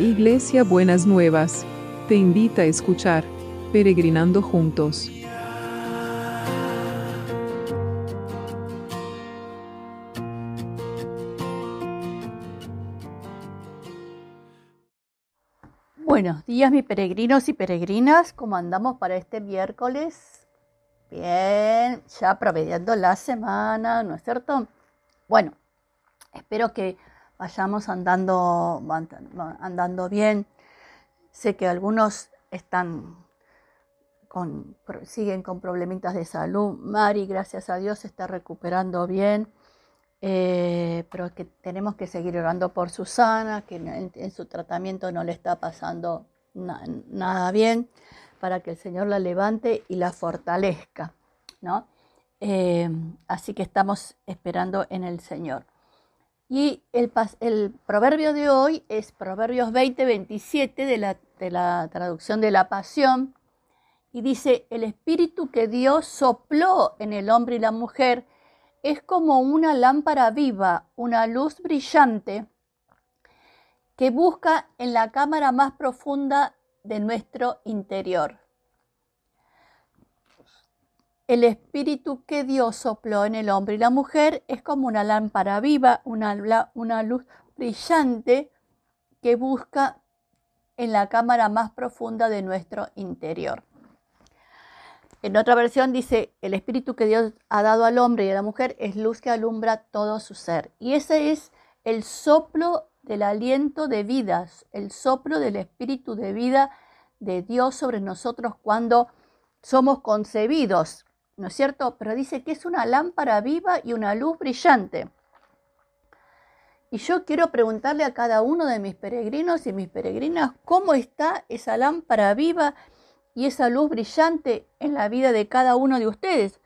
Iglesia Buenas Nuevas, te invita a escuchar Peregrinando Juntos. Buenos días, mis peregrinos y peregrinas. ¿Cómo andamos para este miércoles? Bien, ya promediando la semana, ¿no es cierto? Bueno, espero que vayamos andando, andando bien. Sé que algunos están con, siguen con problemitas de salud. Mari, gracias a Dios, está recuperando bien. Eh, pero que tenemos que seguir orando por Susana, que en, su tratamiento no le está pasando nada bien, para que el Señor la levante y la fortalezca, ¿no? Eh, así que estamos esperando en el Señor. Y el, proverbio de hoy es Proverbios 20, 27 de la, de la traducción de la Pasión. Y dice, el espíritu que Dios sopló en el hombre y la mujer es como una lámpara viva, una luz brillante que busca en la cámara más profunda de nuestro interior. El espíritu que Dios sopló en el hombre y la mujer es como una lámpara viva, una, luz brillante que busca en la cámara más profunda de nuestro interior. En otra versión dice, el espíritu que Dios ha dado al hombre y a la mujer es luz que alumbra todo su ser. Y ese es el soplo del aliento de vidas, el soplo del espíritu de vida de Dios sobre nosotros cuando somos concebidos. ¿No es cierto? Pero dice que es una lámpara viva y una luz brillante. Y yo quiero preguntarle a cada uno de mis peregrinos y mis peregrinas cómo está esa lámpara viva y esa luz brillante en la vida de cada uno de ustedes.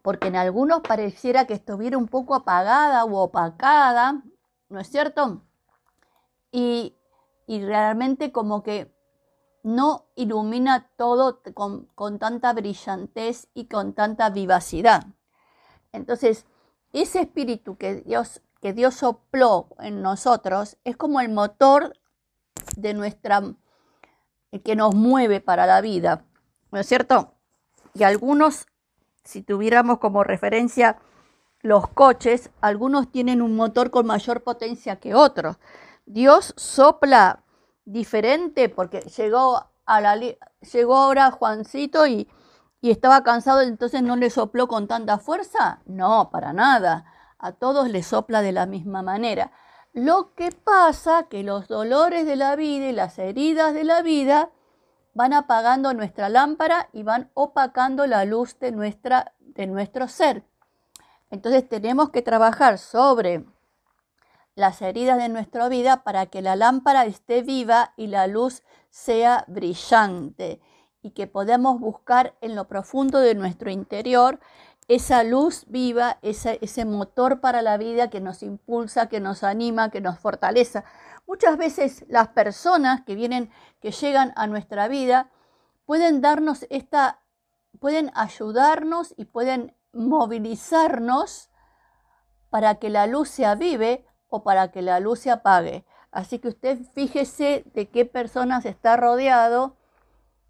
Porque en algunos pareciera que estuviera un poco apagada o opacada, ¿no es cierto? Y, y realmente como que no ilumina todo con, tanta brillantez y con tanta vivacidad. Entonces, ese espíritu que Dios, que Dios sopló en nosotros es como el motor de nuestra, que nos mueve para la vida, ¿no es cierto? Y algunos, si tuviéramos como referencia los coches, algunos tienen un motor con mayor potencia que otros. Dios sopla diferente porque llegó, a la, llegó ahora Juancito y, y estaba cansado, entonces no le sopló con tanta fuerza. No, para nada. A todos le sopla de la misma manera. Lo que pasa que los dolores de la vida y las heridas de la vida van apagando nuestra lámpara y van opacando la luz de, nuestra, de nuestro ser. Entonces tenemos que trabajar sobre las heridas de nuestra vida para que la lámpara esté viva y la luz sea brillante y que podamos buscar en lo profundo de nuestro interior esa luz viva, ese, ese motor para la vida que nos impulsa, que nos anima, que nos fortaleza. Muchas veces las personas que vienen, que llegan a nuestra vida, pueden darnos esta, pueden ayudarnos y pueden movilizarnos para que la luz se avive o para que la luz se apague. Así que usted fíjese de qué personas está rodeado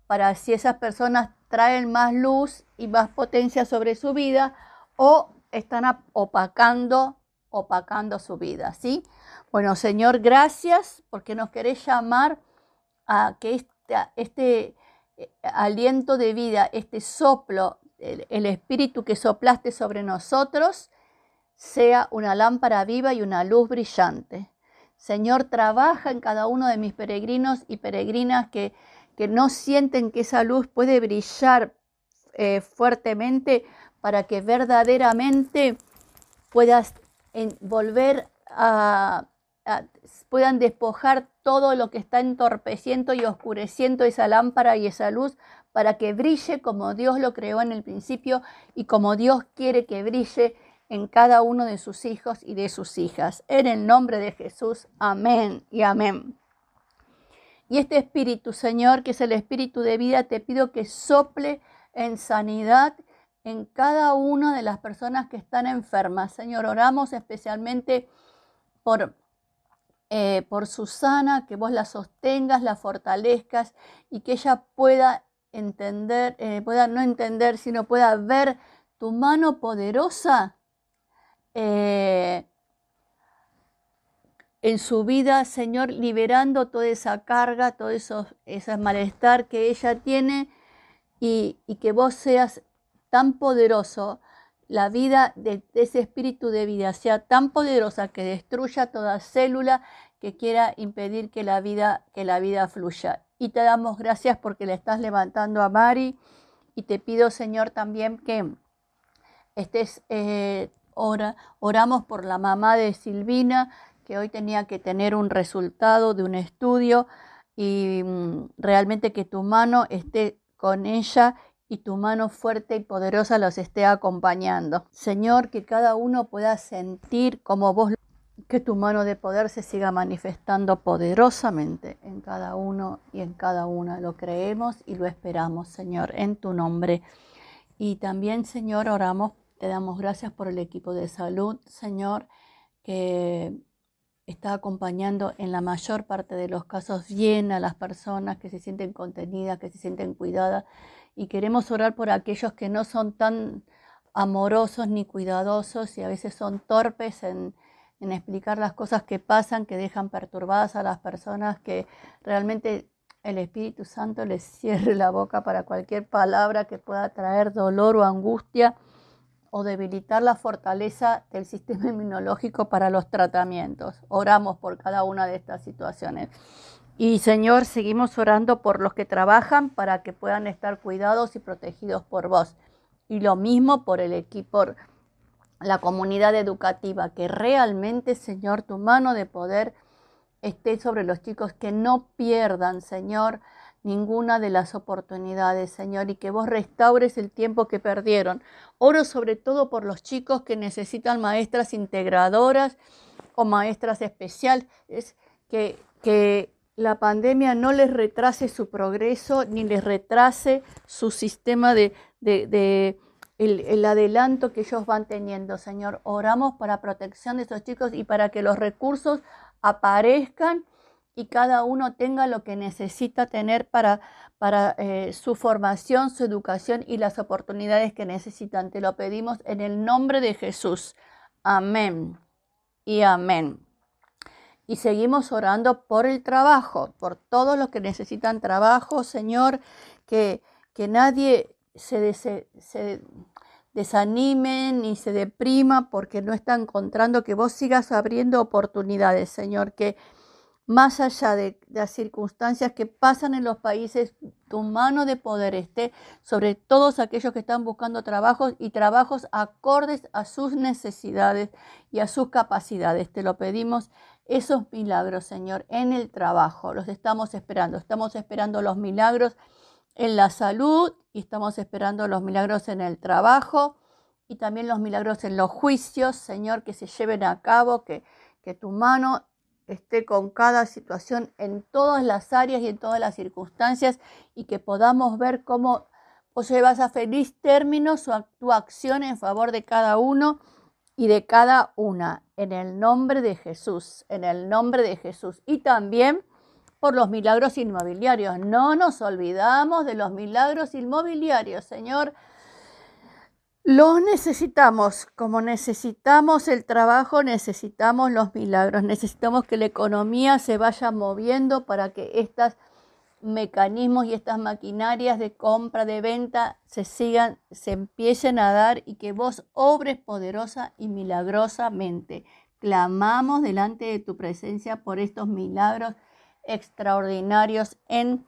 para si esas personas traen más luz y más potencia sobre su vida o están opacando, opacando su vida, ¿sí? Bueno, Señor, gracias porque nos querés llamar a que este, eh, aliento de vida, este soplo, el espíritu que soplaste sobre nosotros, sea una lámpara viva y una luz brillante. Señor, trabaja en cada uno de mis peregrinos y peregrinas que, que no sienten que esa luz puede brillar eh, fuertemente para que verdaderamente puedas volver a, puedan despojar todo lo que está entorpeciendo y oscureciendo esa lámpara y esa luz para que brille como Dios lo creó en el principio y como Dios quiere que brille en cada uno de sus hijos y de sus hijas. En el nombre de Jesús, amén y amén. Y este espíritu, Señor, que es el espíritu de vida, te pido que sople en sanidad en cada una de las personas que están enfermas. Señor, oramos especialmente por eh, por Susana, que vos la sostengas, la fortalezcas y que ella pueda entender, eh, pueda no entender, sino pueda ver tu mano poderosa eh, en su vida, Señor, liberando toda esa carga, todo eso, ese malestar que ella tiene y, que vos seas tan poderoso, la vida de, ese espíritu de vida sea tan poderosa que destruya toda célula que quiera impedir que la vida, que la vida fluya. Y te damos gracias porque le estás levantando a Mari y te pido, Señor, también que estés, eh, oramos por la mamá de Silvina, que hoy tenía que tener un resultado de un estudio y mm, realmente que tu mano esté con ella y tu mano fuerte y poderosa los esté acompañando. Señor, que cada uno pueda sentir como vos que tu mano de poder se siga manifestando poderosamente en cada uno y en cada una. Lo creemos y lo esperamos, Señor, en tu nombre. Y también, Señor, oramos, te damos gracias por el equipo de salud, Señor, que está acompañando en la mayor parte de los casos bien a las personas que se sienten contenidas, que se sienten cuidadas. Y queremos orar por aquellos que no son tan amorosos ni cuidadosos y a veces son torpes en en explicar las cosas que pasan, que dejan perturbadas a las personas, que realmente el Espíritu Santo les cierre la boca para cualquier palabra que pueda traer dolor o angustia o debilitar la fortaleza del sistema inmunológico para los tratamientos. Oramos por cada una de estas situaciones. Y Señor, seguimos orando por los que trabajan para que puedan estar cuidados y protegidos por vos. Y lo mismo por el equipo la comunidad educativa, que realmente, Señor, tu mano de poder esté sobre los chicos, que no pierdan, Señor, ninguna de las oportunidades, Señor, y que vos restaures el tiempo que perdieron. Oro sobre todo por los chicos que necesitan maestras integradoras o maestras especiales, que, que la pandemia no les retrase su progreso ni les retrase su sistema de, el, adelanto que ellos van teniendo, Señor. Oramos para protección de esos chicos y para que los recursos aparezcan y cada uno tenga lo que necesita tener para, para eh, su formación, su educación y las oportunidades que necesitan. Te lo pedimos en el nombre de Jesús. Amén y amén. Y seguimos orando por el trabajo, por todos los que necesitan trabajo, Señor, que, que nadie se, desanimen ni se deprima porque no está encontrando que vos sigas abriendo oportunidades, Señor, que más allá de, las circunstancias que pasan en los países, tu mano de poder esté sobre todos aquellos que están buscando trabajos y trabajos acordes a sus necesidades y a sus capacidades. Te lo pedimos esos milagros, Señor, en el trabajo. Los estamos esperando. Estamos esperando los milagros en la salud y estamos esperando los milagros en el trabajo y también los milagros en los juicios, Señor, que se lleven a cabo, que, que tu mano esté con cada situación en todas las áreas y en todas las circunstancias y que podamos ver cómo vos llevas a feliz término su, tu acción en favor de cada uno y de cada una, en el nombre de Jesús, en el nombre de Jesús. Y también por los milagros inmobiliarios. No nos olvidamos de los milagros inmobiliarios, Señor. Los necesitamos, como necesitamos el trabajo, necesitamos los milagros, necesitamos que la economía se vaya moviendo para que estos mecanismos y estas maquinarias de compra, de venta, se sigan, se empiecen a dar y que vos obres poderosa y milagrosamente. Clamamos delante de tu presencia por estos milagros extraordinarios en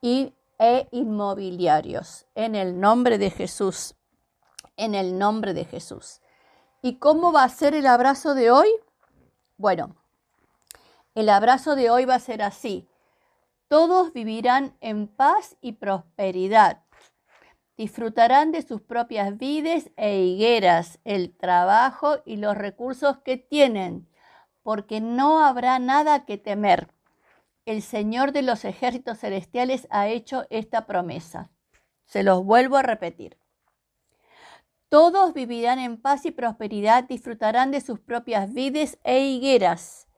y, e inmobiliarios. En el nombre de Jesús. En el nombre de Jesús. ¿Y cómo va a ser el abrazo de hoy? Bueno, el abrazo de hoy va a ser así. Todos vivirán en paz y prosperidad. Disfrutarán de sus propias vides e higueras, el trabajo y los recursos que tienen, porque no habrá nada que temer el Señor de los ejércitos celestiales ha hecho esta promesa. Se los vuelvo a repetir. Todos vivirán en paz y prosperidad, disfrutarán de sus propias vides e higueras,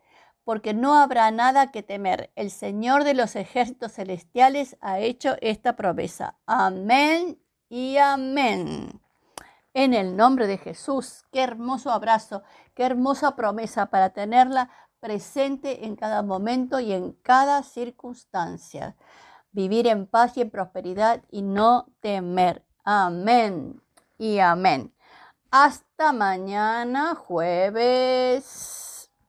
porque no habrá nada que temer. El Señor de los ejércitos celestiales ha hecho esta promesa. Amén y amén. En el nombre de Jesús, qué hermoso abrazo, qué hermosa promesa para tenerla presente en cada momento y en cada circunstancia. Vivir en paz y en prosperidad y no temer. Amén y amén. Hasta mañana jueves.